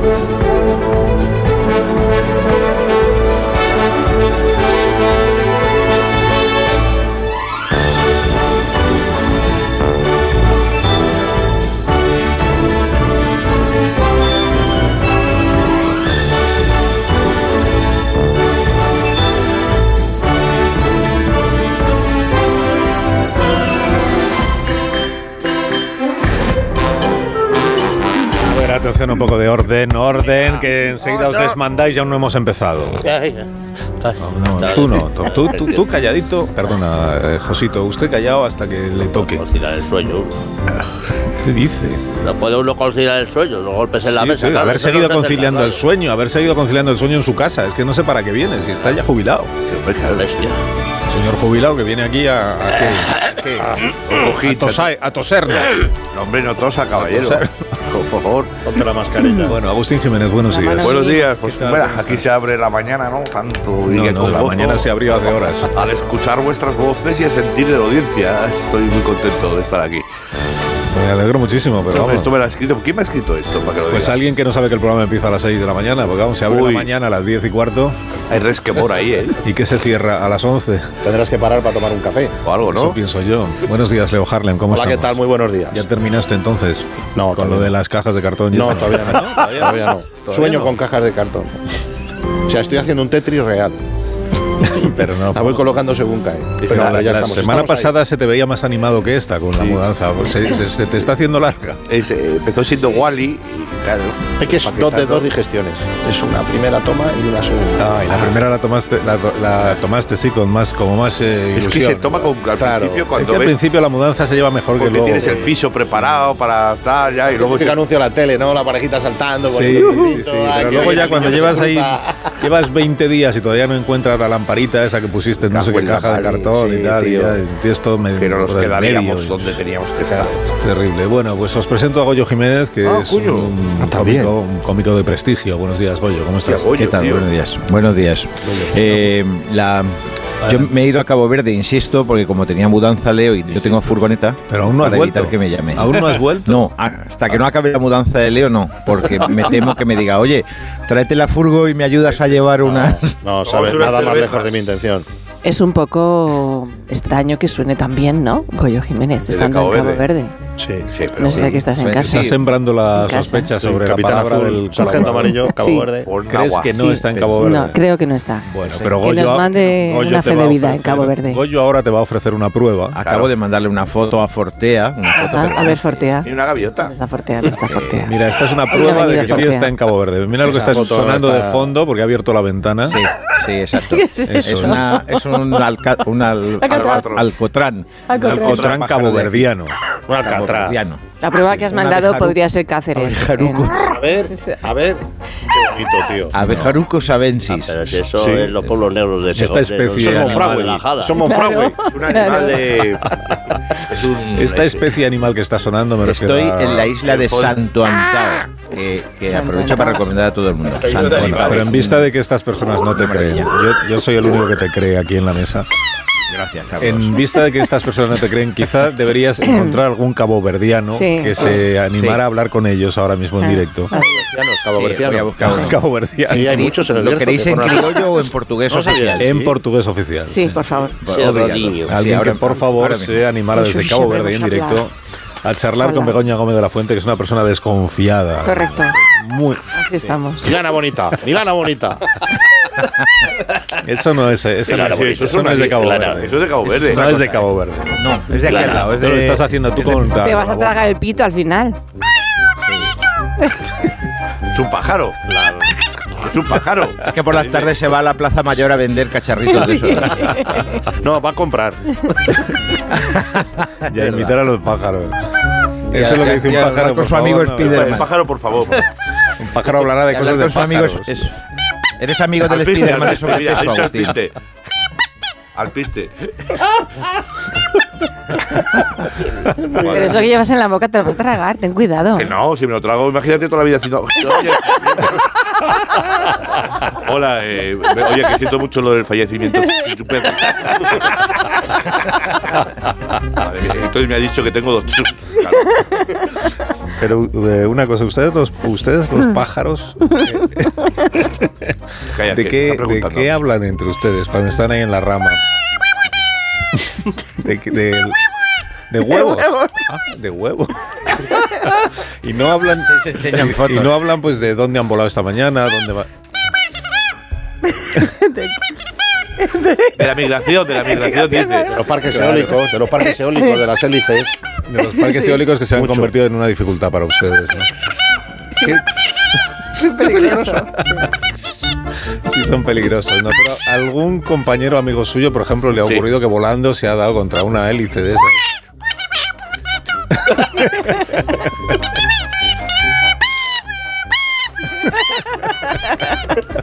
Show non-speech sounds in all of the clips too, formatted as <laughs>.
A orden, orden, que enseguida os desmandáis y aún no hemos empezado. No, tú no, tú, tú, tú- calladito, perdona, eh, Josito, usted callado hasta que le toque. Conciliar el sueño. <laughs> ¿Qué dice? No puede uno conciliar el sueño, los golpes en la Sí, mesa. sí, claro, haber eso no seguido se hace conciliando el sueño, haber seguido conciliando el sueño en su casa. Es que no sé para qué viene, si está ya jubilado. Sí, hombre, qué bestia. Señor jubilado que viene aquí a, a, qué? ¿A qué? <coughs> A, a tosernos. <coughs> No, hombre, no tosa, caballero. Toser. Por favor. Ponte la mascarilla. Bueno, Agustín Jiménez, buenos días. Buenos días. Pues mira, ¿Cómo aquí se abre la mañana, ¿no? Tanto No, día no, con la gozo. mañana se abrió hace horas. Al escuchar vuestras voces y a sentir de la audiencia, estoy muy contento de estar aquí. Me alegro muchísimo, pero Esto, vamos. esto me lo ha escrito. ¿Quién me ha escrito esto? Para que lo Pues diga? alguien que no sabe que el programa empieza a las 6 de la mañana, porque vamos, se abre Uy. la mañana a las 10 y cuarto Hay resquemor ahí, ¿eh? <laughs> y que se cierra a las 11. Tendrás que parar para tomar un café. O algo, Eso ¿no? pienso yo. Buenos días, Leo Harlem, ¿cómo Hola, ¿qué tal? Muy buenos días. ¿Ya terminaste entonces No, con todavía lo de las cajas de cartón? No, eso? <laughs> todavía no. Todavía no. Todavía Sueño no. con cajas de cartón. O sea, estoy haciendo un Tetris real. <laughs> Pero no. La voy colocando según cae. Pero la, ya la estamos. semana estamos ahí. pasada se te veía más animado que esta con la Sí. mudanza. Pues se, se- se te está haciendo larga. Es, eh, empezó siendo Wally claro. Es que es dos de dos digestiones. Es una primera toma y una segunda. Ah, y la primera la tomaste, la, la tomaste sí con más, como más eh, Es que ilusión. se toma con, al Claro. principio Es cuando que al ves. principio la mudanza se lleva mejor que Porque luego. tienes el fiso preparado para estar ya y luego. Luego se- que anuncio en la tele, ¿no? La parejita saltando. Sí, sí, sí, sí, ay, pero luego ya cuando se llevas ahí, llevas 20 días y todavía no encuentras la lamparita esa que pusiste en no sé qué caja de cartón y sí, tal, y tío. ya y esto me no nos por el quedaríamos medio, donde teníamos que estar. Es terrible. Bueno, pues os presento a Goyo Jiménez, que Ah, es coño. un, Ah, también. cómico, un cómico de prestigio. Buenos días, Goyo, ¿cómo estás? Goyo, ¿Qué tal? tío. Buenos días. Buenos días. Eh, la, yo me he ido a Cabo Verde, insisto, porque como tenía mudanza, Leo, y yo tengo furgoneta, Pero aún no has para vuelto. evitar que me llame. ¿Aún no has <laughs> vuelto? No, hasta que no acabe la mudanza de Leo, no, porque me temo que me diga, oye, tráete la furgo y me ayudas a llevar unas... No, <laughs> sabes, nada más lejos de mi intención. Es un poco extraño que suene tan bien, ¿no? Goyo Jiménez, Desde estando Cabo en Cabo Verde. Verde. Sí. Sí, pero No sé bueno, que estás en Sí, casa. Estás sembrando la En casa. sospecha sobre la Capitán palabra Azul, del Sargento Amarillo, Cabo Sí. Verde. por ¿Crees que no Sí. está en Cabo Verde? No, creo que no está. Bueno, pero Que Goyo, nos mande Goyo una te fe va de a vida en ofrecer- Cabo Verde. Goyo ahora te va a ofrecer una prueba. Acabo de mandarle una foto a Fortea, una foto, Ah, a ver, Fortea. Y una gaviota. No está Fortea, no está Fortea. Mira, esta es una prueba de venido que sí Fortea. está en Cabo Verde. Mira lo que Esa está foto sonando está- de fondo porque ha abierto la ventana. Sí, sí, exacto. <laughs> es eso? una, es un, alca- un al- <laughs> Alcatraz. alcotrán. Alcotrán caboverdiano. Un alcatraz. La prueba que has mandado podría ser Cáceres. Eh, A ver, a ver. Qué bonito, tío. Abejaruco Ah, sabensis. pero si eso Sí. es los pueblos negros de Esta especie de son animal. Monfragüe. Es un animal de. Es un. Esta es- especie animal que está sonando me refiero Estoy a- en la isla de Santo Antao, que, que Santo aprovecho para recomendar a todo el mundo. Santo Antao. pero en vista de que estas personas no te creen, yo, yo soy el único que te cree aquí en la mesa. Gracias, Carlos. En vista de que estas personas no te creen, quizá deberías <clears throat> encontrar algún caboverdiano Sí. que se animara Sí. a hablar con ellos ahora mismo en directo. Ah. Cabovercianos, Sí, hay muchos en el ¿Lo queréis que en criollo o en portugués No sabía. oficial? En Sí. portugués oficial. Sí, por favor. Alguien que por favor se animara Pues desde Cabo Verde en directo a charlar con Hola. Begoña Gómez de la Fuente, que es una persona desconfiada. Correcto. Muy, Así estamos. Milana bonita, Milana bonita. Eso no es, eso no, es- eso es eso no una- es de Cabo Verde. Eso es de Cabo Verde. no es de Cabo Verde. No, es de aquel lado, es lo estás haciendo tú con Te vas a tragar el pito al final. Es un pájaro. Es un pájaro. Es que por las tardes se va a la Plaza Mayor a vender cacharritos de esos. <laughs> No, va a comprar. <laughs> Y a invitar a los pájaros. Eso es lo que dice un pájaro. con su amigo Spiderman. El pájaro, por favor. Un pájaro hablará de cosas de con su amigo es, pájaros. es- ¿Eres amigo del Spiderman al de sobrepeso, al Agustín? piste. Al piste. Pero eso que llevas en la boca te lo vas a tragar, ten cuidado. Que no, si me lo trago, imagínate toda la vida haciendo. Oye, Hola, eh, oye, que siento mucho lo del fallecimiento de tu perro. Vale, entonces me ha dicho que tengo dos chus. Claro. Pero eh, una cosa, ustedes los, ustedes los pájaros, <laughs> ¿de que qué, ¿de qué hablan entre ustedes cuando están ahí en la rama? De, qué- de, de huevos. Ah, de huevos. <laughs> y no hablan Se enseñan y- fotos. Y no hablan pues de dónde han volado esta mañana, dónde va. <laughs> De la migración, de la migración, dice. De los parques eólicos, de los parques <laughs> eólicos, de las hélices. De los parques eólicos que se han Mucho. convertido en una dificultad para ustedes. ¿no? Muy peligroso. sí. Sí, son peligrosos, ¿no? Pero algún compañero amigo suyo, por ejemplo, le ha Sí. ocurrido que volando se ha dado contra una hélice de esas.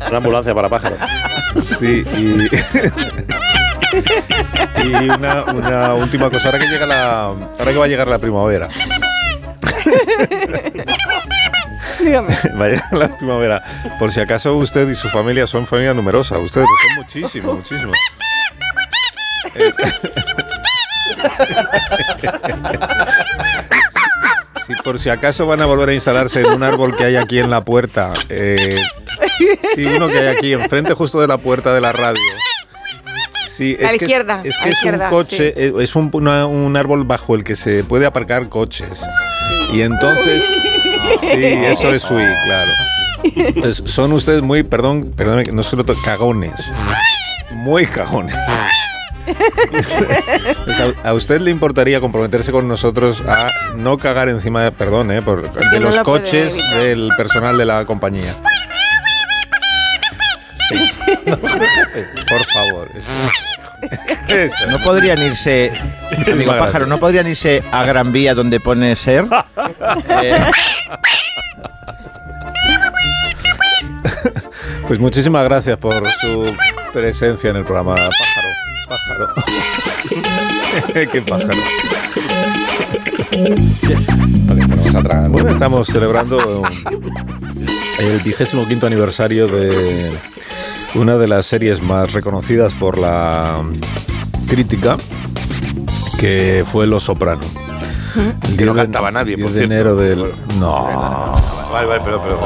Una ambulancia para pájaros. Sí, y. <laughs> y una, una última cosa, ahora que llega la. Ahora que va a llegar la primavera. Dígame. <laughs> Va a llegar la primavera. Por si acaso usted y su familia son familia numerosa. Ustedes son muchísimos, muchísimos. Eh, <laughs> Si por si acaso van a volver a instalarse en un árbol que hay aquí en la puerta, eh, sí, uno que hay aquí enfrente justo de la puerta de la radio. Sí, A la que es- izquierda, es, que es izquierda, un coche, eh, es un, una- un árbol bajo el que se puede aparcar coches. Y entonces, sí, eso es suí, claro. Entonces, son ustedes muy, perdón, perdóname, que no solo cagones. Muy cagones. Pues a, usted le importaría comprometerse con nosotros a no cagar encima de, perdón, eh, por, de no los coches del personal de la compañía? Por favor. Eso. No podrían irse, amigo pájaro, no podrían irse a Gran Vía donde pone ser. <laughs> Eh, Pues muchísimas gracias por su presencia en el programa. Pájaro, pájaro. <laughs> Qué pájaro. Bueno, estamos celebrando el vigésimo quinto aniversario de una de las series más reconocidas por la crítica, que fue Los Soprano. Que no 10 de- cantaba nadie, 10 por cierto. enero del... No. Vale, vale, pero, pero.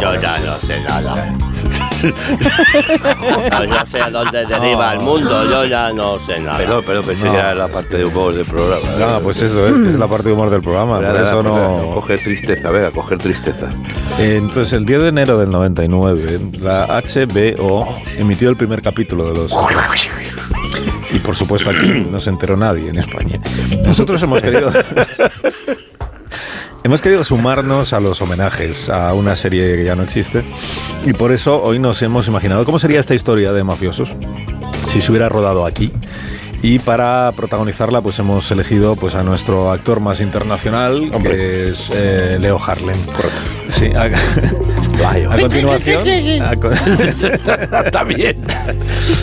Yo ya no sé nada. Yo no sé a dónde deriva el mundo, yo ya no sé nada. Pero, pero pensé No. que era la parte de humor del programa. No, pues eso es, es la parte de humor del programa, por eso no... Coger tristeza, venga, coger tristeza. Entonces, el 10 de enero del 99, la HBO emitió el primer capítulo de los... Y por supuesto aquí no se enteró nadie en España. Nosotros hemos querido... <laughs> Hemos querido sumarnos a los homenajes a una serie que ya no existe y por eso hoy nos hemos imaginado cómo sería esta historia de mafiosos si se hubiera rodado aquí. Y para protagonizarla, pues hemos elegido pues a nuestro actor más internacional, que es eh, Leo Harlem. Correcto. Sí, a, a continuación. a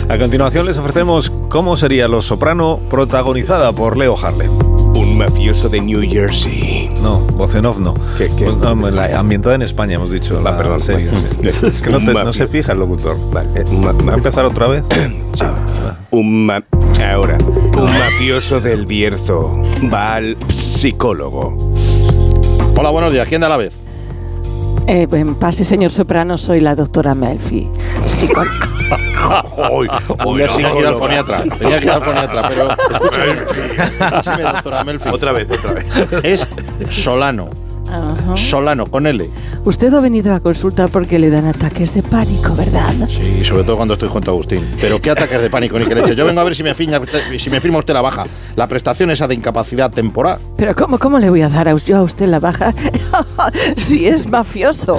<laughs> a continuación les ofrecemos cómo sería Los Soprano protagonizada por Leo Harlem. Un mafioso de New Jersey. No, voz en off no. ¿Qué- qué? Pues, no, la- ambientada en España, hemos dicho. La, perdón, serie, pues. sí. <laughs> Es que no, te- Un no se fija el locutor. Vale, eh, ¿Va a empezar otra vez? <coughs> Sí. Un ma- ahora, un mafioso del Bierzo va al psicólogo. Hola, buenos días. ¿Quién da la vez? Eh, en pase, señor Soprano, soy la doctora Melfi. <laughs> Psicó- Tenía que ir al foniatra. Tenía que ir al foniatra, pero escúcheme, escúcheme, doctora Melfi. Otra vez, otra vez. Es Solano. Ajá. Solano, con L. Usted ha venido a consulta porque le dan ataques de pánico, ¿verdad? Sí, sobre todo cuando estoy junto a Agustín. Pero qué ataques de pánico ni que leche. Yo vengo a ver si me, fiña, si me firma usted la baja. La prestación esa de incapacidad temporal. Pero ¿cómo, cómo le voy a dar a us- yo a usted la baja <laughs> si es mafioso?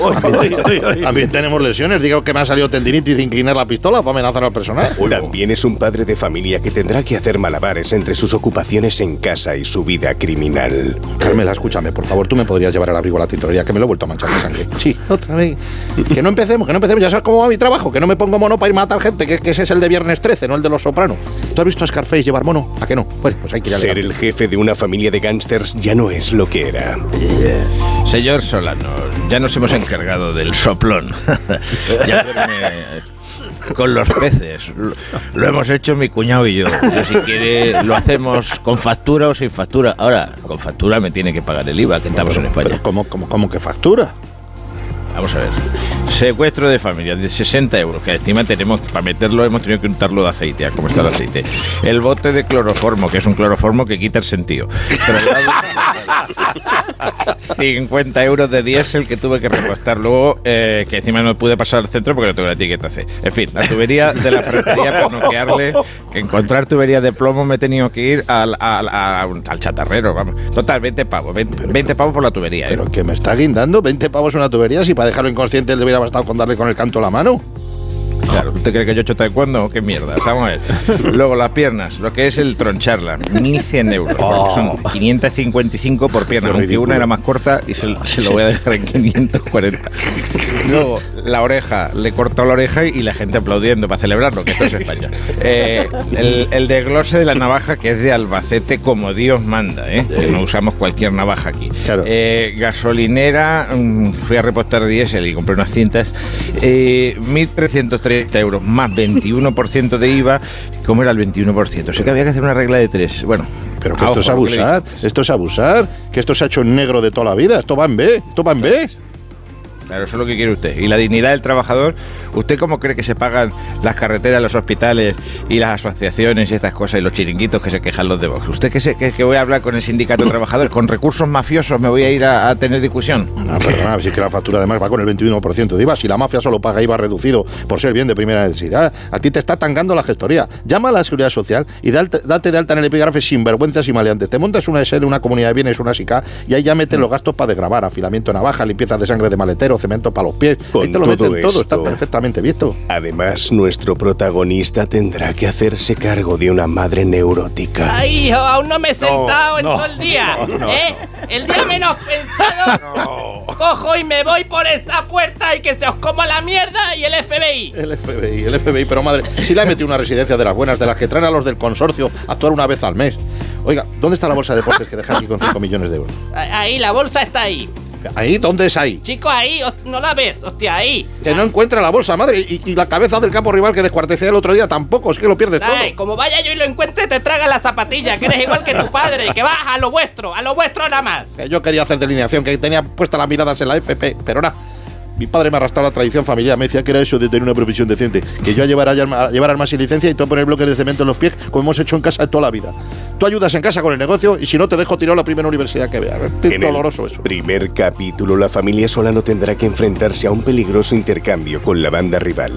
También tenemos lesiones. Digo que me ha salido tendinitis de inclinar la pistola para amenazar al personal. También es un padre de familia que tendrá que hacer malabares entre sus ocupaciones en casa y su vida criminal. Carmela, escúchame, por favor, tú me podrías llevar el abrigo a la tintorería, que me lo he vuelto a manchar de sangre. Sí, otra vez. <laughs> Que no empecemos, que no empecemos. Ya sabes cómo va mi trabajo, que no me pongo mono para ir a matar gente, que, que ese es el de viernes 13, no el de los sopranos. ¿Tú has visto a Scarface llevar mono? ¿A qué no? Bueno, pues hay que ir a Ser el jefe de una familia de gángsters ya no es lo que era. señor Solano, ya nos hemos encargado del soplón. <laughs> ya duerme con los peces. Lo, lo hemos hecho mi cuñado y yo. Si quiere, lo hacemos con factura o sin factura. Ahora, con factura me tiene que pagar el IVA, que estamos en España. Pero ¿cómo, cómo, cómo que factura? Vamos a ver. Secuestro de familia de 60 euros, que encima tenemos, para meterlo hemos tenido que untarlo de aceite, a cómo está el aceite. El bote de cloroformo, que es un cloroformo que quita el sentido. Traslado- 50 euros de diésel que tuve que repostar luego, eh, que encima no pude pasar al centro porque no tuve la etiqueta C. En fin, la tubería de la ferretería para noquearle, que encontrar tubería de plomo me he tenido que ir al, al, al chatarrero, vamos. Total, 20 pavos, 20, 20 pavos por la tubería. ¿eh? Pero que me está guindando 20 pavos una tubería si para dejarlo inconsciente él debería bastado con darle con el canto a la mano. Claro, ¿usted cree que yo he hecho taekwondo? ¿Qué mierda? Vamos a ver. Luego las piernas, lo que es el troncharla, 1.100 euros. porque son 555 por pierna, aunque una era más corta y se, se lo voy a dejar en 540. Luego, la oreja, le he cortado la oreja y la gente aplaudiendo para celebrarlo, que esto es España. <laughs> Eh, el, el desglose de la navaja, que es de Albacete como Dios manda, ¿eh? que no usamos cualquier navaja aquí. Claro. Eh, gasolinera, mm, fui a repostar diésel y compré unas cintas. Eh, 1.330 euros más 21% de IVA. ¿Cómo era el 21%? Sé que había que hacer una regla de tres. Bueno, Pero que esto es ojo, abusar, esto es abusar, que esto se ha hecho en negro de toda la vida, esto va en B, esto va en B. Claro, eso es lo que quiere usted. Y la dignidad del trabajador, ¿usted cómo cree que se pagan las carreteras, los hospitales y las asociaciones y estas cosas y los chiringuitos que se quejan los de Vox? ¿Usted que, se, que, que voy a hablar con el sindicato de trabajadores? ¿Con recursos mafiosos me voy a ir a, a tener discusión? No, perdona, si es que la factura además va con el 21% de IVA. Si la mafia solo paga IVA reducido por ser bien de primera necesidad, a ti te está tangando la gestoría. Llama a la seguridad social y date, date de alta en el epígrafe sin vergüenzas y maleantes. Te montas una SL, una comunidad de bienes, una SICA y ahí ya metes los gastos para desgravar, afilamiento de navaja, limpieza de sangre de maletero, cemento para los pies. Con ahí te lo todo meten todo, está esto- perfectamente visto. Además, nuestro protagonista tendrá que hacerse cargo de una madre neurótica. Ay, hijo, aún no me he sentado en no, todo el día. no, no, ¿eh? El día menos pensado, cojo y me voy por esta puerta y que se os coma la mierda y el FBI. El FBI, el FBI, pero madre, si le ha metido una residencia de las buenas, de las que traen a los del consorcio a actuar una vez al mes. Oiga, ¿dónde está la bolsa de deportes que deja aquí con 5 millones de euros? Ahí, la bolsa está ahí. Ahí, ¿dónde es ahí? Chico, ahí, no la ves, hostia, ahí. Que no encuentra la bolsa, madre. Y, y la cabeza del campo rival que descuartecé el otro día tampoco, es que lo pierdes todo. Ay, como vaya yo y lo encuentre, te traga la zapatilla, que eres igual que tu padre, que vas a lo vuestro, a lo vuestro nada más. Que yo quería hacer delineación, que tenía puestas las miradas en la FP, pero nada. Mi padre me arrastraba la tradición familiar, me decía que era eso de tener una profesión decente, que yo a llevar, a llevar armas sin licencia y tú a poner bloques de cemento en los pies, como hemos hecho en casa toda la vida. Tú ayudas en casa con el negocio y si no te dejo tirado a la primera universidad que veas. Es En doloroso el eso. primer capítulo, la familia Solano tendrá que enfrentarse a un peligroso intercambio con la banda rival.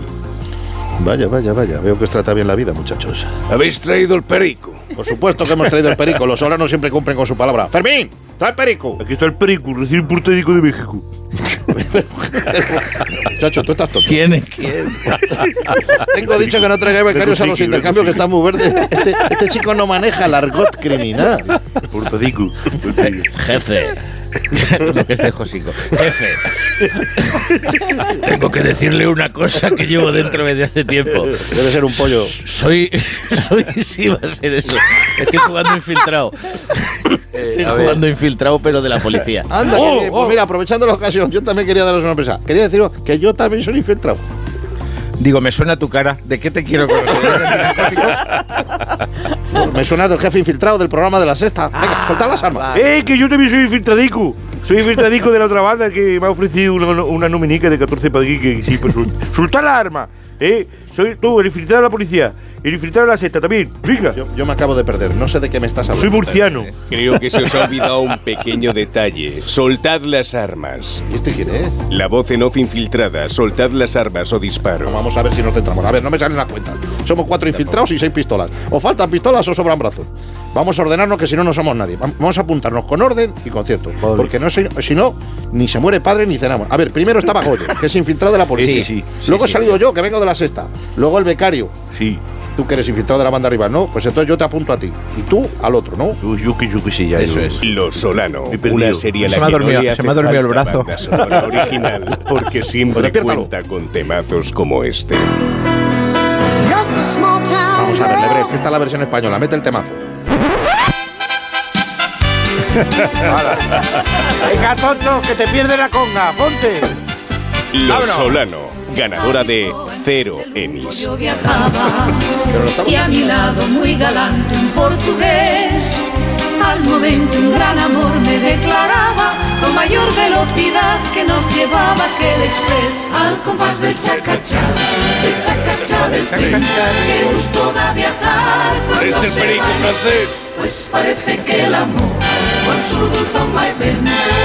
Vaya, vaya, vaya. Veo que os trata bien la vida, muchachos. ¿Habéis traído el perico? Por supuesto que hemos traído el perico. Los solanos siempre cumplen con su palabra. ¡Fermín! ¡Trae el perico! Aquí está el perico, recién importadico de México. <laughs> Muchacho, tú estás tonto. ¿Quién es quién? <laughs> Tengo dicho que no traigáis becarios a los intercambios que están muy verdes. Este, este chico no maneja el argot criminal. Portadico. <laughs> Jefe. <laughs> Lo que es de Josico. Jefe. Tengo que decirle una cosa que llevo dentro desde hace tiempo. Debe ser un pollo. Soy. Soy. Sí, va a ser eso. Estoy jugando infiltrado. Estoy jugando infiltrado, pero de la policía. Anda, que bien. Pues mira, aprovechando la ocasión, yo también quería daros una sorpresa. Quería deciros que yo también soy infiltrado. Digo, me suena tu cara. ¿De qué te quiero conocer? Me suena del jefe infiltrado del programa de la sexta. Venga, soltad las armas. ¡Eh, que yo también soy infiltradico! Soy infiltradico de la otra banda que me ha ofrecido una, una nominica de 14 padriques. Sí, pues sol- soltad la arma. ¿Eh? Soy tú, el infiltrado de la policía. El infiltrado de la sexta también. Venga. Yo, yo me acabo de perder. No sé de qué me estás hablando. Soy murciano. Creo que se os ha olvidado un pequeño detalle. Soltad las armas. ¿Y este quién es? La voz en off infiltrada. Soltad las armas o disparo. Vamos a ver si nos centramos. A ver, no me salen las cuentas. Somos cuatro infiltrados y seis pistolas. O faltan pistolas o sobran brazos. Vamos a ordenarnos que si no, no somos nadie. Vam- Vamos a apuntarnos con orden y con cierto. Porque no si no, ni se muere padre ni cenamos. A ver, primero estaba Goyo, que es infiltrado de la policía. Sí, sí, sí, Luego he sí, salido yo, que vengo de la sexta. Luego el becario. Sí. Tú que eres infiltrado de la banda arriba, ¿no? Pues entonces yo te apunto a ti. Y tú al otro, ¿no? Yo, yo que yo que sé ya. Eso yo- es. Los Solano, una serie a la Se me que dormido- se me ha dormido el brazo. original, <laughs> porque siempre Pues cuenta con temazos como este. Vamos a ver, Lebre, que está la versión española. Mete el temazo. Venga, tonto, que te pierde la conga. Ponte. Los Solano, ganadora de cero Emmys. Yo viajaba y a mi lado muy galante un portugués. Al momento un gran amor me declaraba con mayor velocidad que nos llevaba aquel express al compás del chacachá, del chacachá del tren. Qué gusto da viajar cuando Este se va francés. Pues parece que el amor con su dulzón vaivén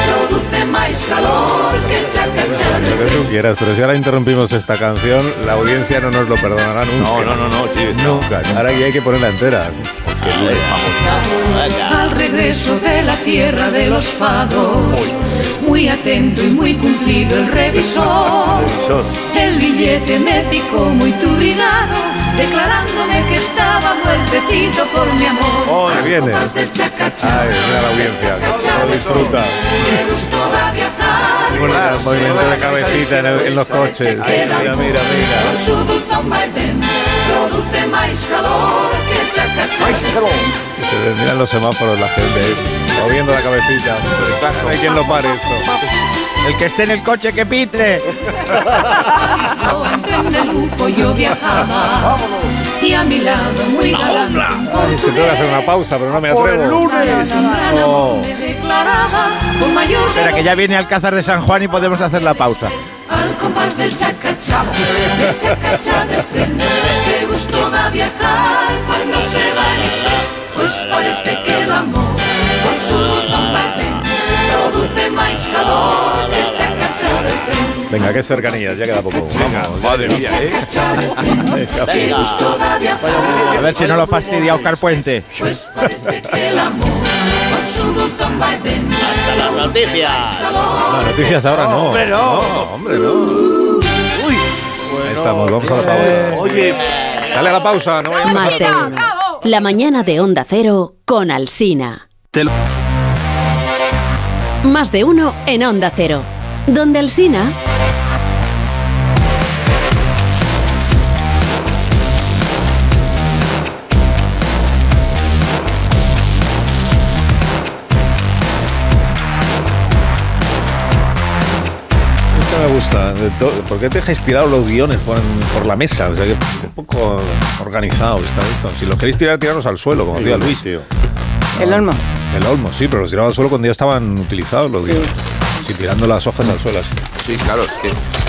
produce más calor que el chacachá del Lo que tren. tú quieras, pero si ahora interrumpimos esta canción, la audiencia no nos lo perdonará nunca. No, no, no, no, sí, no. Nunca. Ahora ya hay que ponerla entera. Al regreso de la tierra de los fados, muy atento y muy cumplido el revisor. Revisor. El billete me picó muy turbinado, declarándome que estaba muertecito por mi amor. Oh, ahí Al viene. Ay, mira la audiencia. Lo disfruta. gusto da viajar. Mira el movimiento de cabecita en, el- en los coches. Mira, mira, mira. Con su dulzón vaivén, produce más calor que. Se miran los semáforos la gente, moviendo la cabecita. No hay quien lo pare esto. El que esté en el coche que pite. Yo viajaba y a mi lado muy Es que tengo que hacer una pausa, pero no me Por el atrevo. lunes. Mayor Espera, que ya viene Alcázar de San Juan y podemos hacer la pausa. al compás del chacachá, del chacachá del tren. Qué gusto da viajar cuando se va express, pues parece que el amor con su Venga, qué cercanías, ya queda poco. Vamos. Madre mía, ¿eh? A ver si no lo fastidia Oscar Puente. Pues Hasta las noticias. No, noticias ahora no. Hombre, no. hombre, no. Uy. Ahí estamos, vamos a la pausa. Oye, Dale a la pausa, no Más de uno. La mañana de Onda Cero con Alsina. Más de uno en Onda Cero. Donde Alsina. Me gusta. ¿Por qué te dejáis tirar los guiones por, por la mesa? O sea, que un poco organizado está esto. Si los queréis tirar, tiraros al suelo, como hacía Luis. tío. El olmo. El olmo, sí, pero los tiraba al suelo cuando ya estaban utilizados los guiones. Sí, tirando las hojas al suelo así. sí, claro, es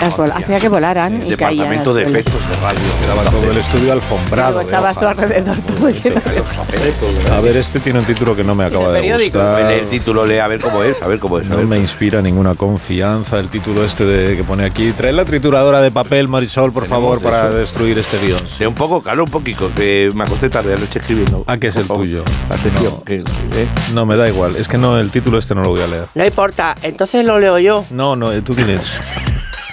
Las vol- hacía que volaran y caían. departamento al de efectos de radio. Quedaba todo el estudio alfombrado. Luego de estaba a su alrededor todo lleno de A ver, este tiene un título que no me acaba de gustar. El título, lee a ver cómo es, a ver cómo es. No me inspira ninguna confianza el título este de, que pone aquí. Trae la trituradora de papel, Marisol, por favor, de para eso. destruir este guion. Sé un poco, claro, un poquito, que me acosté tarde anoche escribiendo. Ah, que es el tuyo. Que, ¿eh? No, me da igual. Es que no, el título este no lo voy a leer. No importa, entonces lo leo yo. No, no, ¿tú quién eres?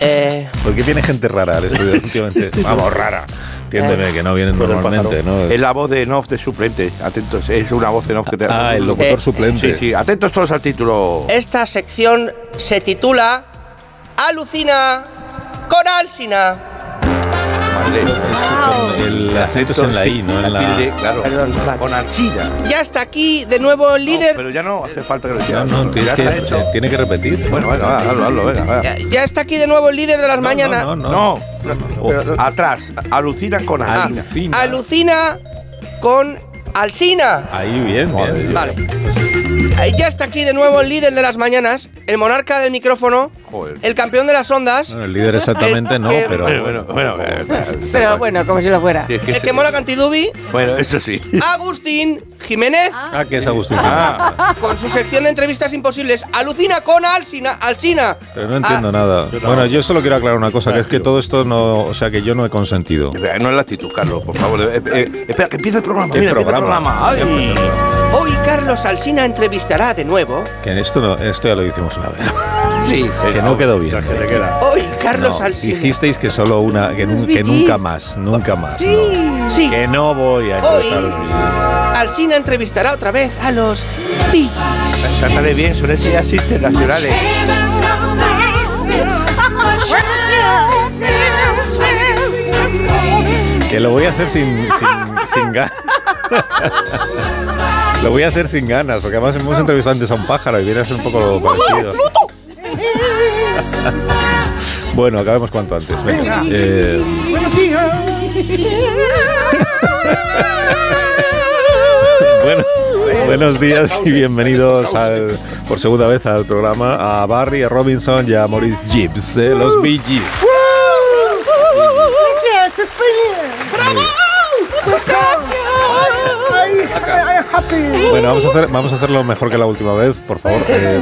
Eh, Porque viene gente rara al estudio <laughs> últimamente. Vamos, rara. Entiéndeme que no vienen normalmente, ¿no? Es la voz de Nof de suplente. Atentos, es una voz de Nof que te Ah, el locutor Eh, suplente. Sí, sí, atentos todos al título. esta sección se titula Alucina con Alsina. Vale. Es el acento es en la I, no en la... tilde, claro. Perdón. Con arcilla. Ya está aquí de nuevo el líder. pero ya no hace falta que lo No, digas. no, tienes ya que, está hecho. eh, tiene que repetir. Bueno, venga, va, hazlo, hazlo, venga, va. Ya, ya está aquí de nuevo el líder de las No, mañanas. No, no, no. No, pero atrás, alucina con Ah, arilla. Alucina. Alucina con Alsina. Ahí, bien, bien. Vale. Eh, Ya está aquí de nuevo el líder de las mañanas, el monarca del micrófono, Joder. el campeón de las ondas, Bueno, el líder exactamente no, Eh, pero... Bueno, bueno, bueno. eh, Pero bueno, como si lo fuera. sí, es que el que mola cantidubi, Bueno, eso sí. Agustín Jiménez, Ah, que es Agustín. Ah, con su sección de entrevistas imposibles. Alucina con Alsina. Alsina. Pero no entiendo Ah, nada. Bueno, yo solo quiero aclarar una cosa, que es que todo esto no... O sea, que yo no he consentido. Espera, no es la actitud, Carlos, por favor. Eh, eh, espera, que empiece el programa. ¿Qué mira, empieza el programa? Ay. Hoy Carlos Alsina entrevistará de nuevo. Que esto, no, esto ya lo hicimos una vez. Sí, Que no quedó bien. Que te queda. Hoy Carlos No, Alsina. dijisteis que solo una, que, nun- que nunca más, nunca más. no. Sí. Que no voy a entrevistar a los Beatles. Alsina entrevistará otra vez a los Gees. Trátale bien, son esas internacionales. Que lo voy a hacer sin, sin, sin ganas. <laughs> lo voy a hacer sin ganas, porque además hemos entrevistado antes a un pájaro y viene a ser un poco parecido. <laughs> Bueno, acabemos cuanto antes. Venga. Eh, Buenos días. <laughs> bueno, buenos días y bienvenidos al, por segunda vez al programa a Barry, a Robinson y a Maurice Gibbs de los Bee Gees. Gracias, España. ¡Bravo! Bueno, vamos a, hacer, vamos a hacerlo mejor que la última vez, por favor. eh,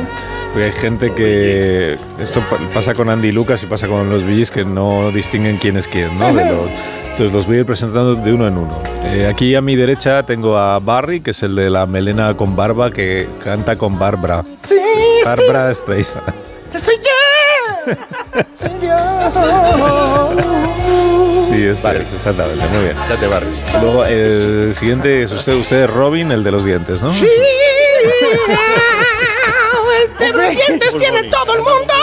porque hay gente que. Esto pa- pasa con Andy Lucas y pasa con los Gees que no distinguen quién es quién, ¿no? De los- entonces los voy a ir presentando de uno en uno. Eh, aquí a mi derecha tengo a Barry, que es el de la melena con barba, que canta con Barbara. Sí, Barbara Streisand. soy yo. Sí, este es, exactamente, muy bien. Ya te barri. Luego el siguiente es usted, usted es Robin, el de los dientes, ¿no? ¡Sí! ¡El de los dientes tiene todo el mundo!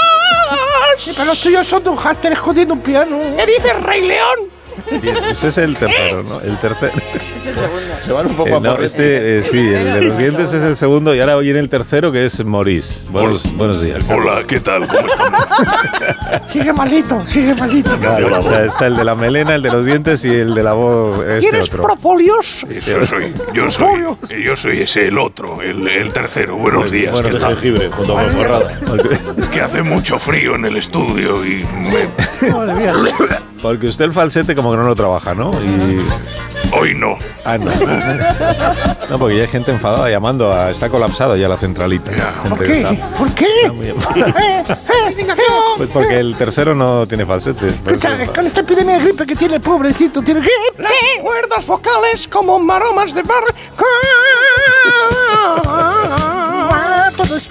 Sí, pero los tuyos son de un háster escondiendo un piano. ¿Qué dices, Rey León? Bien, usted es el tercero, ¿no? El tercero. Es el segundo. Se van un poco Eh, a no, por este, eh, sí, el de los dientes es el segundo y ahora viene el tercero que es Maurice. Buenos, buenos días. Hola, ¿qué tal? ¿Cómo estamos? <laughs> Sigue malito, sigue malito. Vale, o sea, está el de la melena, el de los dientes y el de la voz, este ¿Tienes otro. propolios? Yo soy, yo soy, yo soy ese, el otro, el, el tercero. Buenos días. Bueno, ¿qué de tal? jengibre, junto con forrada. Que hace mucho frío en el estudio y me- Madre mía. Porque usted el falsete como que no lo trabaja, ¿no? Y... hoy no. Ah, no. No, porque ya hay gente enfadada llamando a... Está colapsado ya la centralita. Ya. ¿Por qué? está- ¿Por qué? <laughs> Eh, eh, Pues porque el tercero no tiene falsete. Escucha, con esta epidemia de gripe que tiene el pobrecito, tiene gripe. Las cuerdas vocales como maromas de bar. Todo es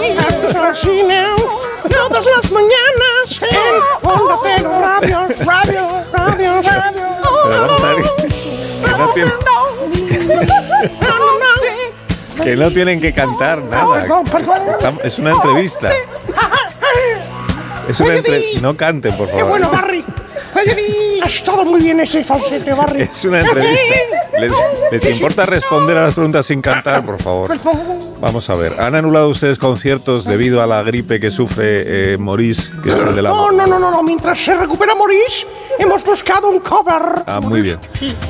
paco. Todas las mañanas en Onda Cero Radio, Radio, Radio, Radio. Pero vamos a ver que no, que no tienen que cantar nada. Estamos- es una entrevista. Es una entre- No canten, por Qué favor. bueno, Barry. Ha estado muy bien ese falsete, Barry. Es una entrevista. ¿Les, les importa responder a las preguntas sin cantar, por favor? Vamos a ver. ¿Han anulado ustedes conciertos debido a la gripe que sufre eh, Maurice, que es el de la... No, no, no, no, no. Mientras se recupera Maurice, hemos buscado un cover. Ah, muy bien.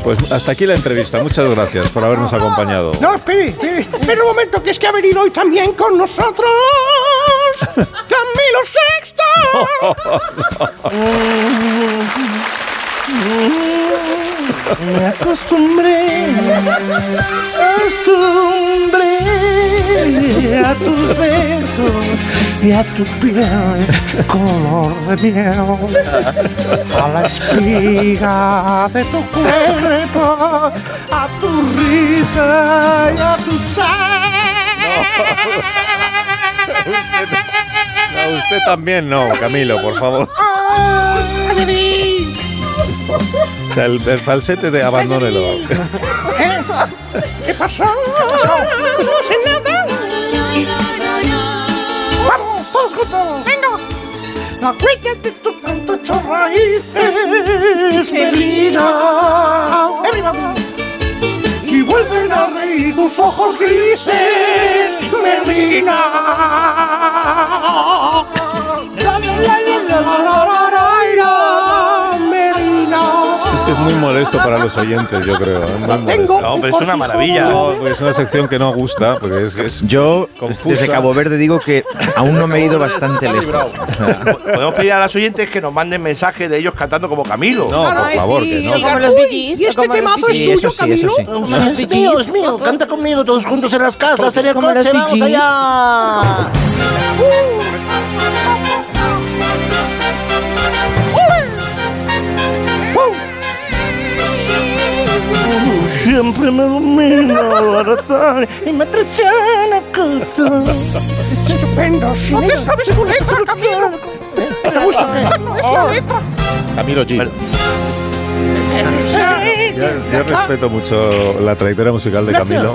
Pues hasta aquí la entrevista. Muchas gracias por habernos acompañado. No, espere, espere. Espera un momento, que es que ha venido hoy también con nosotros. <laughs> Camilo Sexto. Me acostumbré, acostumbré a tus besos y a tu piel color de miel, a la espiga de tu cuerpo, a tu risa y a tu No, usted también no, Camilo, por favor. O sea, el, el falsete de abandónelo. <laughs> ¿Qué pasó? No sé nada. ¡Vamos, todos juntos! ¡Venga! Acuérdate tus cantuchos raíces, Melina. Everybody. Y vuelven a reír tus ojos grises, Melina. Muy molesto para los oyentes, yo creo. Es muy molesto. Tengo No, pero es una maravilla. No, es una sección que no gusta, porque es, es Yo, Confusa. desde Cabo Verde, digo que aún no me he ido bastante lejos. Podemos pedir a las oyentes que nos manden mensajes de ellos cantando como Camilo. No, por favor, que no. Como los ¿Y este los temazo es tuyo, eso sí, Camilo? eso sí. Los Bee Gees. mío, canta conmigo todos juntos en las casas, en el los coche, vamos allá. Siempre me domina la razón y me traiciona cosa. Estupendo. ¿No te sabes tu letra, Camilo? ¿Te gusta? Esa no es la letra. Camilo G. Yo, yo respeto mucho la trayectoria musical de Camilo.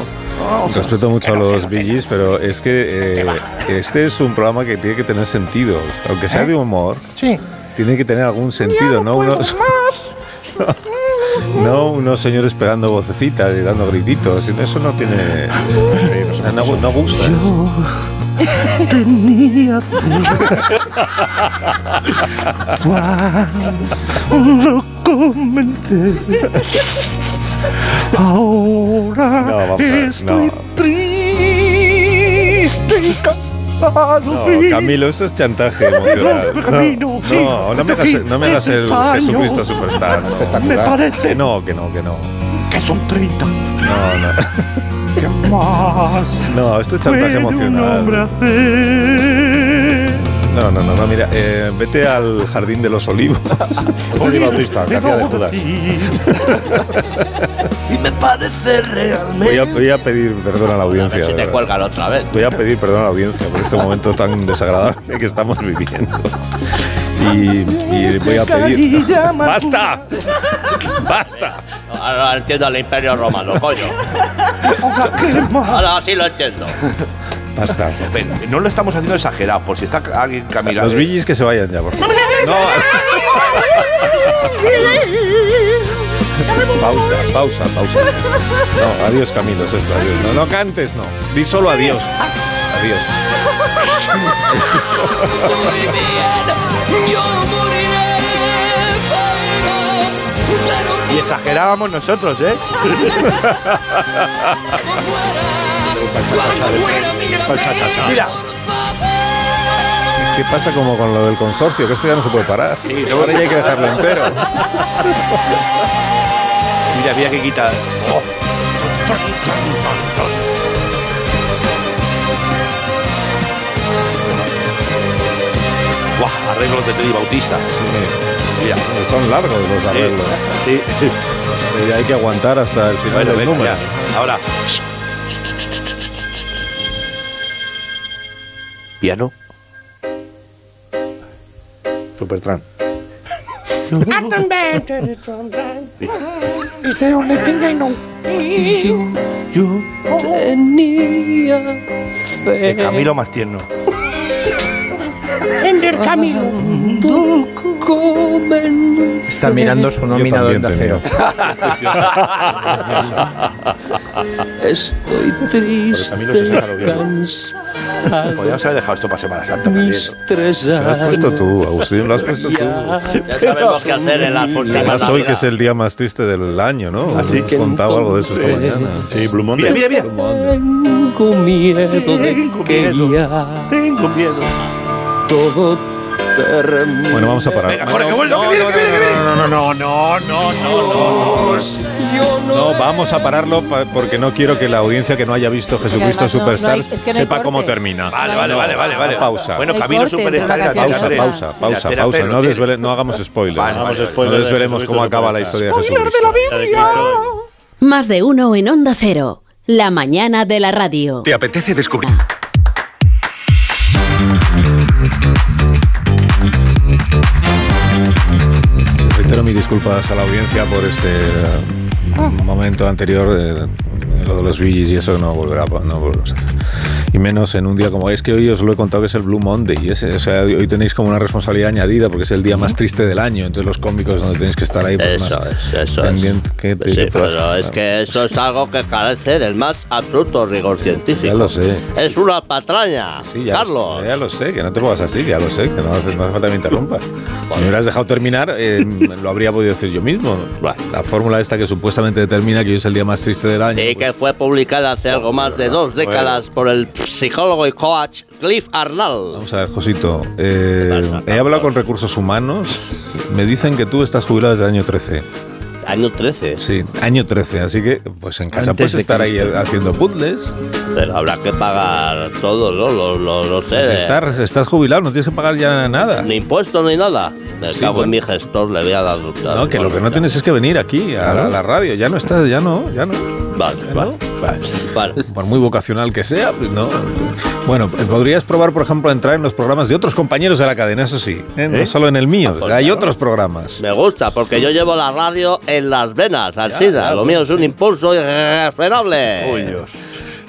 Respeto mucho a los Gees, pero es que eh, este es un programa que tiene que tener sentido. Aunque sea de humor, Sí. tiene que tener algún sentido, no unos, <laughs> no unos señores pegando vocecitas y dando grititos. Eso no tiene. <laughs> No, no gusta. tenía cuando comencé. Ahora No, estoy triste No, Camilo, esto es chantaje emocional. No, Camilo, sí, no, no me hagas, no me hagas el. Jesucristo Superstar. no. Me parece Que no, que no, que no. que son 30. No, no. <laughs> ¿Qué más No, esto es chantaje emocional. No, no, no, no, mira, eh, vete al jardín de los olivos. Teddy Bautista, que hacía de Judas. Y me parece realmente. Voy a, voy a pedir perdón a la audiencia. Si te cuelgan otra vez. Voy a pedir perdón a la audiencia por este momento tan desagradable que estamos viviendo. Y, y voy a pedir. <laughs> ¡Basta! ¡Basta! Ahora entiendo al Imperio Romano, coño. Ahora sí lo entiendo. Basta. Ven, no lo estamos haciendo exagerado, por si está alguien caminando. Los villis que se vayan ya, por favor. <laughs> Pausa, pausa, pausa. No, adiós Camilo, es esto, adiós. No, no cantes, no. Di solo adiós. Adiós. <laughs> Y exagerábamos nosotros, ¿eh? Mira, ¿Qué pasa como con lo del consorcio? Que esto ya no se puede parar. Ahora ya hay que dejarlo entero. <laughs> mira, mira que quita. Oh. Buah, arreglos de Teddy Bautista. Mira. Son largos los arreglos. Sí, sí. Y hay que aguantar hasta el final Bueno, del ven, número. Ahora. Piano. Supertramp. It's the only thing I know. Tenía De Camilo más tierno. Ender Camilo. Está mirando su nómina de Onda Cero. Estoy triste, cansado. Podríamos haber dejado esto para Semana Santa. Mis tres Lo has puesto tú, Agustín, lo has puesto tú. Ya sabemos qué hacer en las próximas Además, hoy que es el día más triste del año, ¿no? Así Has contado algo de eso esta mañana. Sí, Blue Mira, Monday. mira, mira. Tengo miedo de que ya Tengo miedo. todo termine. Bueno, vamos a parar. Venga, corre, que vuelvo, que viene, que viene, que viene. No, no, no, no, no, no, no. No No, vamos a pararlo pa- porque no quiero que la audiencia que no haya visto Jesucristo además no- no es que no sepa cómo termina. Vale, vale, vale, vale, vale. Pausa. Bueno, entre Superstar la Pausa, pausa, pausa, pausa. No, desvele- no hagamos spoiler. Vale, no, vale, no spoiler de desvelemos cómo acaba la historia de Jesucristo. La de Cristo. Más de uno en Onda Cero. La mañana de la radio. ¿Te apetece descubrir? Mis disculpas a la audiencia por este eh, momento anterior. eh, lo de los billis y eso no volverá, no a hacer. Y menos en un día como es que hoy os lo he contado que es el Blue Monday. y ese- o sea, hoy tenéis como una responsabilidad añadida porque es el día más triste del año. Entonces los cómicos donde tenéis que estar ahí pues, Eso más es, eso pendiente. es. que te- Sí, que- pero es que eso es algo que carece del más absoluto rigor científico. Ya lo sé. Es una patraña, Sí, ya Carlos. Lo ya lo sé, que no te pongas así, ya lo sé, que no hace, no hace falta que me interrumpas. Si me hubieras dejado terminar, eh, <laughs> lo habría podido decir yo mismo. La fórmula esta que supuestamente determina que hoy es el día más triste del año. Y que fue publicada hace algo más de dos décadas por el psicólogo y coach Cliff Arnold. Vamos a ver, Josito. eh, he hablado con recursos humanos. Me dicen que tú estás jubilado desde el año 13. Año 13. Sí, año 13. Así que, pues en casa Antes puedes de estar ahí haciendo puzzles. Pero habrá que pagar todo, ¿no? Lo, lo, lo sé. Pues estás jubilado, no tienes que pagar ya nada. Ni impuesto ni nada. Me Sí, cago en mi gestor, le voy a dar. No, que lo que no tienes es que venir aquí a la radio. Ya no estás, ya no, ya no. Vale, vale. vale. Por muy vocacional que sea, pues no. Bueno, podrías probar, por ejemplo, entrar en los programas de otros compañeros de la cadena, eso sí. ¿eh? No ¿Eh? solo en el mío, pues hay claro. otros programas. Me gusta, porque yo llevo la radio en las venas, al SIDA. Lo mío es un impulso irrefrenable. Uy, Dios.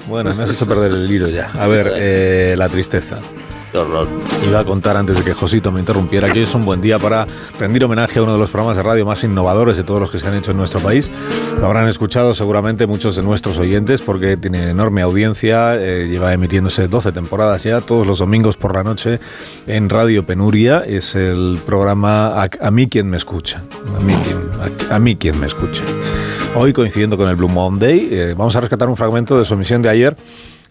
Bueno, me has hecho perder el hilo ya. A ver, eh, la tristeza. Iba a contar antes de que Josito me interrumpiera que hoy es un buen día para rendir homenaje a uno de los programas de radio más innovadores de todos los que se han hecho en nuestro país. Lo habrán escuchado seguramente muchos de nuestros oyentes porque tiene enorme audiencia, eh, lleva emitiéndose 12 temporadas ya, todos los domingos por la noche en Radio Penuria. Es el programa A, a mí quien me escucha. A mí quien, a- a mí quien me escucha. Hoy coincidiendo con el Blue Monday, eh, vamos a rescatar un fragmento de su emisión de ayer.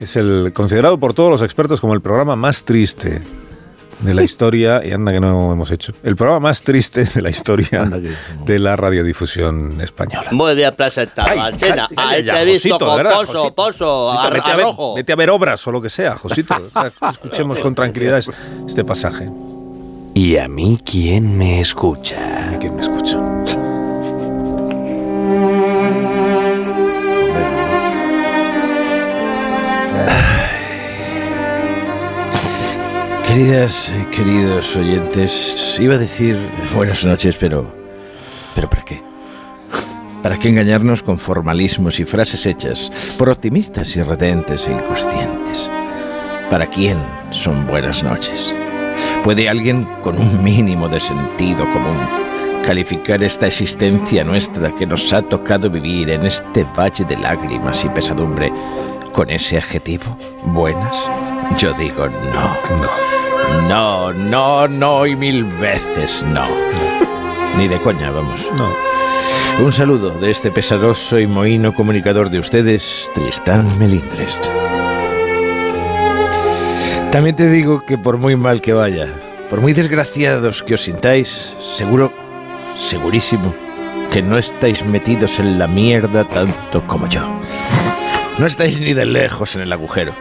Es el considerado por todos los expertos como el programa más triste de la <laughs> historia, y anda que no hemos hecho, el programa más triste de la historia <laughs> de la radiodifusión española. Muy bien presentado, cállate Ahí ya, te he visto con pozo, pozo, ar- vete, a ver, arrojo. vete a ver obras o lo que sea, Josito. <laughs> Escuchemos con tranquilidad es- este pasaje. ¿Y a mí quién me escucha? ¿A mí quién me escucha? Queridas queridos oyentes, iba a decir buenas noches, pero. ¿Pero para qué? ¿Para qué engañarnos con formalismos y frases hechas por optimistas irredentes e inconscientes? ¿Para quién son buenas noches? ¿Puede alguien con un mínimo de sentido común calificar esta existencia nuestra que nos ha tocado vivir en este valle de lágrimas y pesadumbre con ese adjetivo? ¿Buenas? Yo digo no. No, no, no y mil veces no. Ni de coña, vamos. No. Un saludo de este pesaroso y mohino comunicador de ustedes, Tristán Melindres. También te digo que por muy mal que vaya, por muy desgraciados que os sintáis, seguro, segurísimo, que no estáis metidos en la mierda tanto como yo. No estáis ni de lejos en el agujero.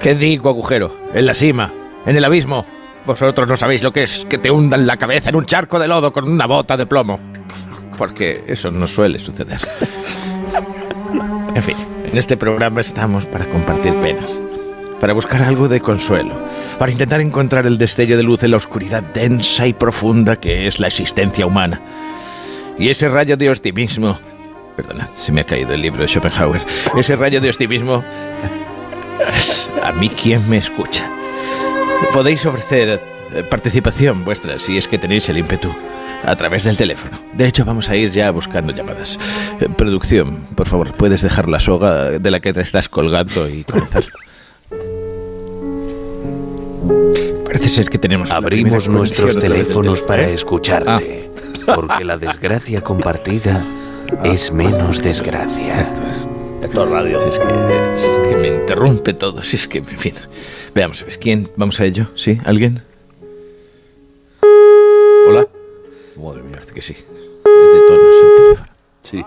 ¿Qué digo agujero? En la cima, en el abismo. Vosotros no sabéis lo que es que te hundan la cabeza en un charco de lodo con una bota de plomo. Porque eso no suele suceder. En fin, en este programa estamos para compartir penas, para buscar algo de consuelo, para intentar encontrar el destello de luz en la oscuridad densa y profunda que es la existencia humana. Y ese rayo de optimismo... Perdona, se me ha caído el libro de Schopenhauer. Ese rayo de optimismo es a mí quien me escucha. Podéis ofrecer eh, participación vuestra si es que tenéis el ímpetu a través del teléfono. De hecho, vamos a ir ya buscando llamadas. Eh, producción, por favor, puedes dejar la soga de la que te estás colgando y comenzar. Parece ser que tenemos Abrimos nuestros del teléfonos teléfono. para ¿Eh? escucharte. Porque la desgracia compartida <laughs> es menos desgracia. Esto es. Esto es radio. Si es que, es que me interrumpe todo. Si es que, en fin. Veamos a ver. ¿Quién? ¿Vamos a ello? ¿Sí? ¿Alguien? ¿Hola? Madre mía, parece que sí. Es de tonos el teléfono. Sí.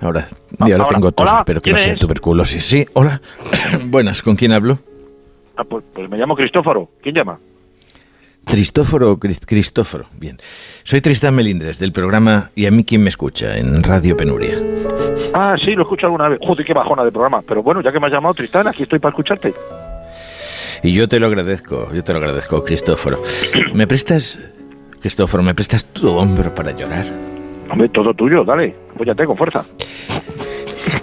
Ahora, y ahora tengo tos. hola, Espero que no ¿quién sea es? tuberculosis. Sí, hola. <coughs> Buenas, ¿con quién hablo? Ah, pues, pues me llamo Cristóforo. ¿Quién llama? Cristóforo o Crist- Cristóforo. Bien. Soy Tristán Melindres del programa Y a mí quién me escucha en Radio Penuria. Ah, sí, lo escucho alguna vez. Joder, qué bajona de programa. Pero bueno, ya que me has llamado Tristán, aquí estoy para escucharte. Y yo te lo agradezco, yo te lo agradezco, Cristóforo. ¿Me prestas, Cristóforo, me prestas tu hombro para llorar? Hombre, todo tuyo, dale. Apóyate con fuerza.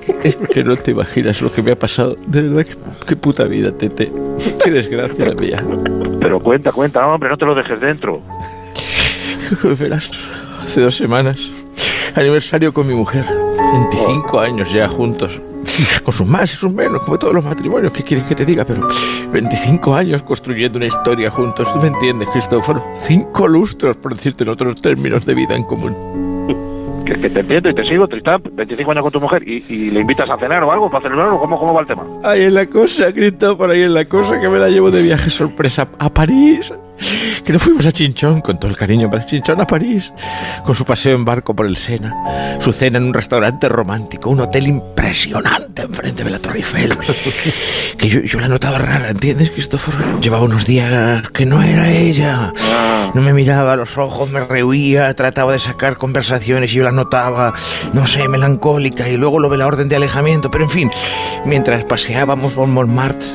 <laughs> Es que no te imaginas lo que me ha pasado. De verdad, qué, qué puta vida, Tete. Qué desgracia la mía. Pero cuenta, cuenta, hombre, no te lo dejes dentro. <laughs> Verás, hace dos semanas, aniversario con mi mujer. 25 años ya juntos. Con sus más y sus menos, como todos los matrimonios. ¿Qué quieres que te diga? Pero 25 años construyendo una historia juntos. ¿Tú me entiendes, Cristóforo? Cinco lustros, por decirte en otros términos de vida en común. Que, te entiendo y te sigo, Tristán. 25 años con tu mujer y, le invitas a cenar o algo para celebrarlo. ¿Cómo, ¿Cómo va el tema? Ahí en la cosa, Cristóforo, ahí en la cosa que me la llevo de viaje sorpresa a París. Que nos fuimos a Chinchón, con todo el cariño para Chinchón a París, con su paseo en barco por el Sena, su cena en un restaurante romántico, un hotel impresionante enfrente de la Torre Eiffel. <laughs> Que yo, yo la notaba rara, ¿entiendes, Cristóforo? Llevaba unos días que no era ella. No me miraba a los ojos, me rehuía, trataba de sacar conversaciones y yo la notaba, no sé, melancólica y luego lo ve la orden de alejamiento. Pero en fin, mientras paseábamos por Montmartre,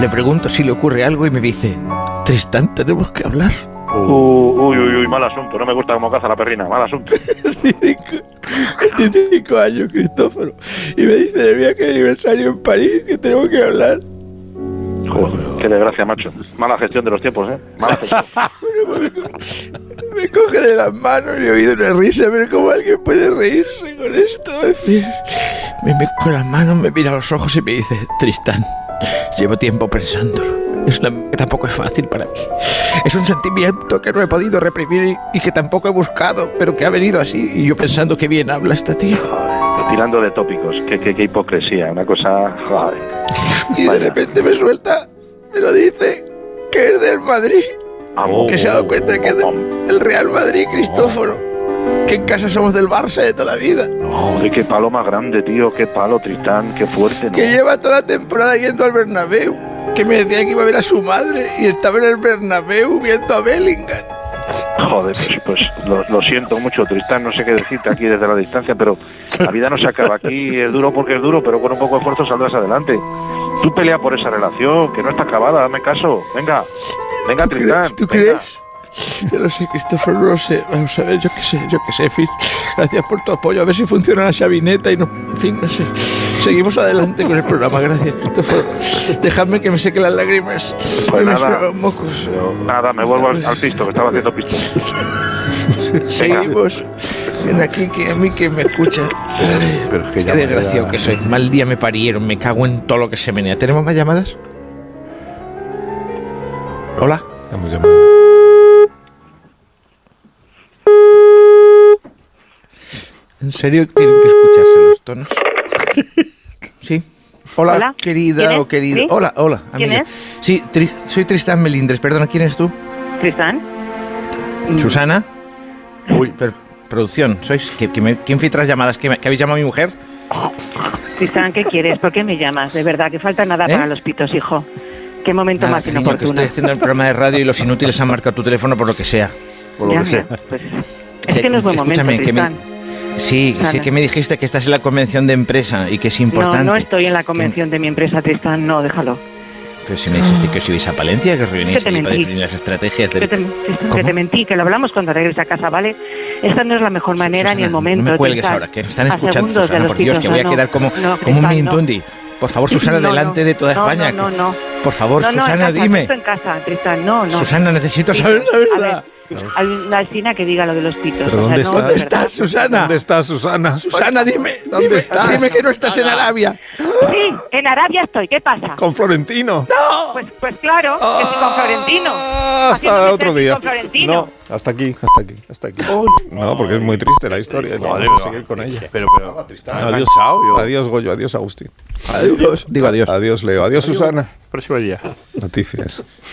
le pregunto si le ocurre algo y me dice, Tristán, tenemos que hablar. Uh, uy, uy, uy, mal asunto. No me gusta cómo caza la perrina. Mal asunto. <laughs> 25 años, Cristóforo. Y me dice el viaje de aniversario en París que tenemos que hablar. Joder, qué desgracia, macho. Mala gestión de los tiempos, ¿eh? Mala gestión. <laughs> Me coge de las manos y he oído una risa, pero ¿cómo alguien puede reírse con esto? En fin, me meto con las manos, me mira a los ojos y me dice, Tristán, llevo tiempo pensándolo. Es una que tampoco es fácil para mí. Es un sentimiento que no he podido reprimir y, y que tampoco he buscado, pero que ha venido así. Y yo pensando que bien habla esta tía. Tirando de tópicos. Qué, qué, qué hipocresía. Una cosa... Joder. Y de repente me suelta, me lo dice, que es del Madrid. Que se ha dado cuenta que es del del Real Madrid, Cristóforo. Que en casa somos del Barça de toda la vida. Joder, qué palo más grande, tío. Qué palo, Tristán. Qué fuerte, ¿no? Que lleva toda la temporada yendo al Bernabéu. Que me decía que iba a ver a su madre y estaba en el Bernabéu viendo a Bellingham. Joder, pues, pues lo, lo siento mucho, Tristán, no sé qué decirte aquí desde la distancia, pero la vida no se acaba aquí, es duro porque es duro, pero con un poco de esfuerzo saldrás adelante. Tú pelea por esa relación, que no está acabada, dame caso, venga, venga, Tristán. ¿Tú venga. crees? Yo no sé, Cristóforo, no lo sé. Vamos a ver, yo qué sé, yo qué sé, fin. Gracias por tu apoyo. A ver si funciona la chavineta y no. En fin, no sé. Seguimos adelante con el programa. Gracias. Dejadme que me seque las lágrimas. Pues me nada. los mocos. Nada, me vuelvo al, al pisto, que estaba haciendo pisto. <laughs> Seguimos. Ven aquí, que a mí que me escucha. Ay, Pero es que qué me desgraciado que soy. Mal día me parieron. Me cago en todo lo que se menea. ¿Tenemos más llamadas? Hola. Estamos llamando. ¿En serio tienen que escucharse los tonos? <laughs> Sí. Hola, Hola. querida ¿Quién o es? querido. ¿Sí? Hola, hola, ¿Quién amiga. Sí, Tri- soy Tristán Melindres. Perdona, ¿quién eres tú? ¿Tristán? ¿Susana? Uy, per- producción, ¿sois? ¿Qui- qui me- ¿Quién filtra las llamadas? ¿Que, que habéis llamado a mi mujer? Tristán, ¿qué quieres? ¿Por qué me llamas? De verdad, que falta nada ¿Eh? para los pitos, hijo. Qué momento Nada, más cariño, que inoportuno. estoy haciendo el programa de radio y los inútiles han marcado tu teléfono por lo que sea. Por lo Ya, que sea. pues, es que no es buen momento, Escúchame, que me- Sí, sí que me dijiste que estás en la convención de empresa y que es No, importante. no estoy en la convención de mi empresa, Tristán. No, déjalo. Pero si me dijiste que os ibais a Palencia, que os ahí para definir las estrategias del... Que te, que te mentí, que lo hablamos cuando regrese a casa, ¿vale? Esta no es la mejor manera ni el momento. No me cuelgues ahora, que me están A escuchando, de Susana, por Dios, que voy a no, quedar como, no, como un no. mintundi. Por favor, Susana, No, delante no. de toda No, España. No, no, no. Por favor, No, no, en Susana, casa, dime. en casa, Tristán. No, no. Susana, necesito Sí, saber la a verdad. ver, Hay una escena que diga lo de los pitos. ¿Pero o sea, dónde no, está? de ¿Dónde. ¿Estás, Susana? ¿Dónde estás, Susana? Susana, dime, ¿Dónde dime, estás? dime que no estás en Arabia. Sí, en Arabia estoy. ¿Qué pasa? Con Florentino. Pues, pues claro, que estoy con Florentino. Ah, Haciendo Hasta otro día. con Florentino. No, hasta aquí, hasta aquí, hasta aquí. No, porque es muy triste la historia. No vamos a seguir con ella. Pero, pero. Adiós, adiós, Goyo, adiós, Agustín. Adiós. Digo adiós. Adiós, Leo. Adiós, Susana. Próximo día. Noticias.